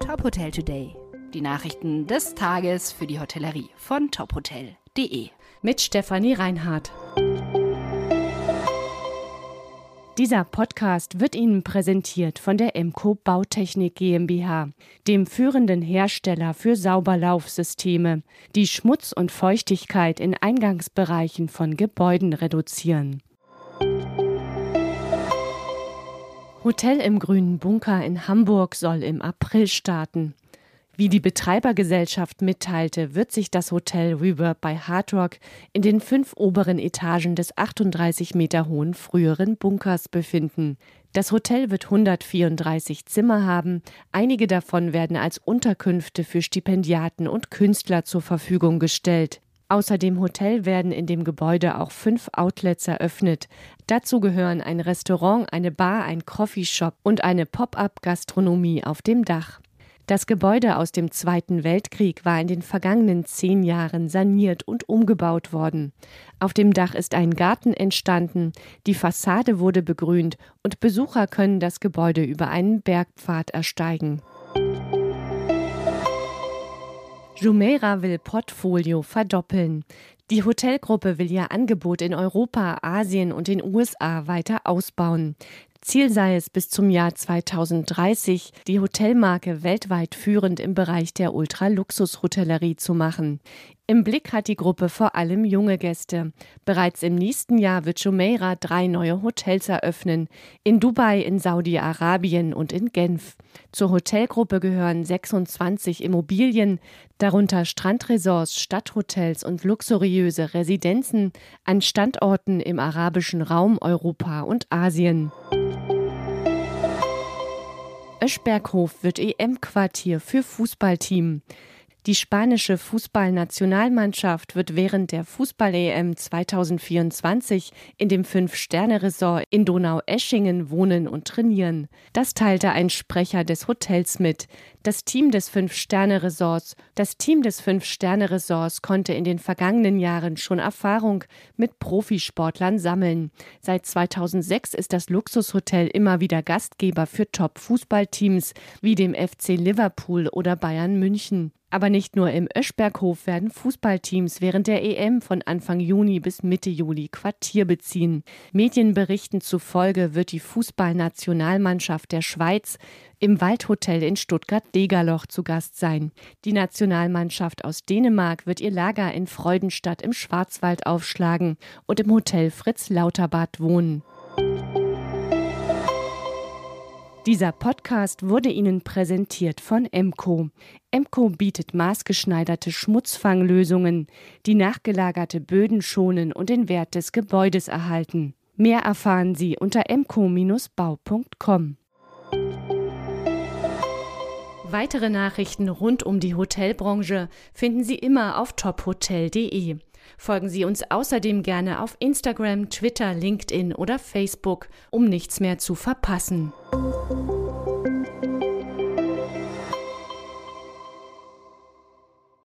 Top Hotel Today. Die Nachrichten des Tages für die Hotellerie von tophotel.de. Mit Stefanie Reinhardt. Dieser Podcast wird Ihnen präsentiert von der Emco Bautechnik GmbH, dem führenden Hersteller für Sauberlaufsysteme, die Schmutz und Feuchtigkeit in Eingangsbereichen von Gebäuden reduzieren. Hotel im Grünen Bunker in Hamburg soll im April starten. Wie die Betreibergesellschaft mitteilte, wird sich das Hotel Reverb bei Hard Rock in den fünf oberen Etagen des 38 Meter hohen früheren Bunkers befinden. Das Hotel wird 134 Zimmer haben, einige davon werden als Unterkünfte für Stipendiaten und Künstler zur Verfügung gestellt. Außer dem Hotel werden in dem Gebäude auch fünf Outlets eröffnet. Dazu gehören ein Restaurant, eine Bar, ein Coffeeshop und eine Pop-up-Gastronomie auf dem Dach. Das Gebäude aus dem Zweiten Weltkrieg war in den vergangenen zehn Jahren saniert und umgebaut worden. Auf dem Dach ist ein Garten entstanden, die Fassade wurde begrünt und Besucher können das Gebäude über einen Bergpfad ersteigen. Jumeirah will Portfolio verdoppeln. Die Hotelgruppe will ihr Angebot in Europa, Asien und den USA weiter ausbauen. Ziel sei es, bis zum Jahr 2030 die Hotelmarke weltweit führend im Bereich der Ultraluxushotellerie zu machen. Im Blick hat die Gruppe vor allem junge Gäste. Bereits im nächsten Jahr wird Jumeirah drei neue Hotels eröffnen. In Dubai, in Saudi-Arabien und in Genf. Zur Hotelgruppe gehören 26 Immobilien, darunter Strandresorts, Stadthotels und luxuriöse Residenzen an Standorten im arabischen Raum, Europa und Asien. Öschberghof wird EM-Quartier für Fußballteam. Die spanische Fußballnationalmannschaft wird während der Fußball-EM 2024 in dem Fünf-Sterne-Resort in Donaueschingen wohnen und trainieren. Das teilte ein Sprecher des Hotels mit. Das Team des Fünf-Sterne-Resorts, das Team des Fünf-Sterne-Resorts konnte in den vergangenen Jahren schon Erfahrung mit Profisportlern sammeln. Seit 2006 ist das Luxushotel immer wieder Gastgeber für Top-Fußballteams wie dem FC Liverpool oder Bayern München. Aber nicht nur im Öschberghof werden Fußballteams während der EM von Anfang Juni bis Mitte Juli Quartier beziehen. Medienberichten zufolge wird die Fußballnationalmannschaft der Schweiz im Waldhotel in Stuttgart-Degerloch zu Gast sein. Die Nationalmannschaft aus Dänemark wird ihr Lager in Freudenstadt im Schwarzwald aufschlagen und im Hotel Fritz Lauterbad wohnen. Dieser Podcast wurde Ihnen präsentiert von Emco. Emco bietet maßgeschneiderte Schmutzfanglösungen, die nachgelagerte Böden schonen und den Wert des Gebäudes erhalten. Mehr erfahren Sie unter emco-bau.com. Weitere Nachrichten rund um die Hotelbranche finden Sie immer auf tophotel.de. Folgen Sie uns außerdem gerne auf Instagram, Twitter, LinkedIn oder Facebook, um nichts mehr zu verpassen.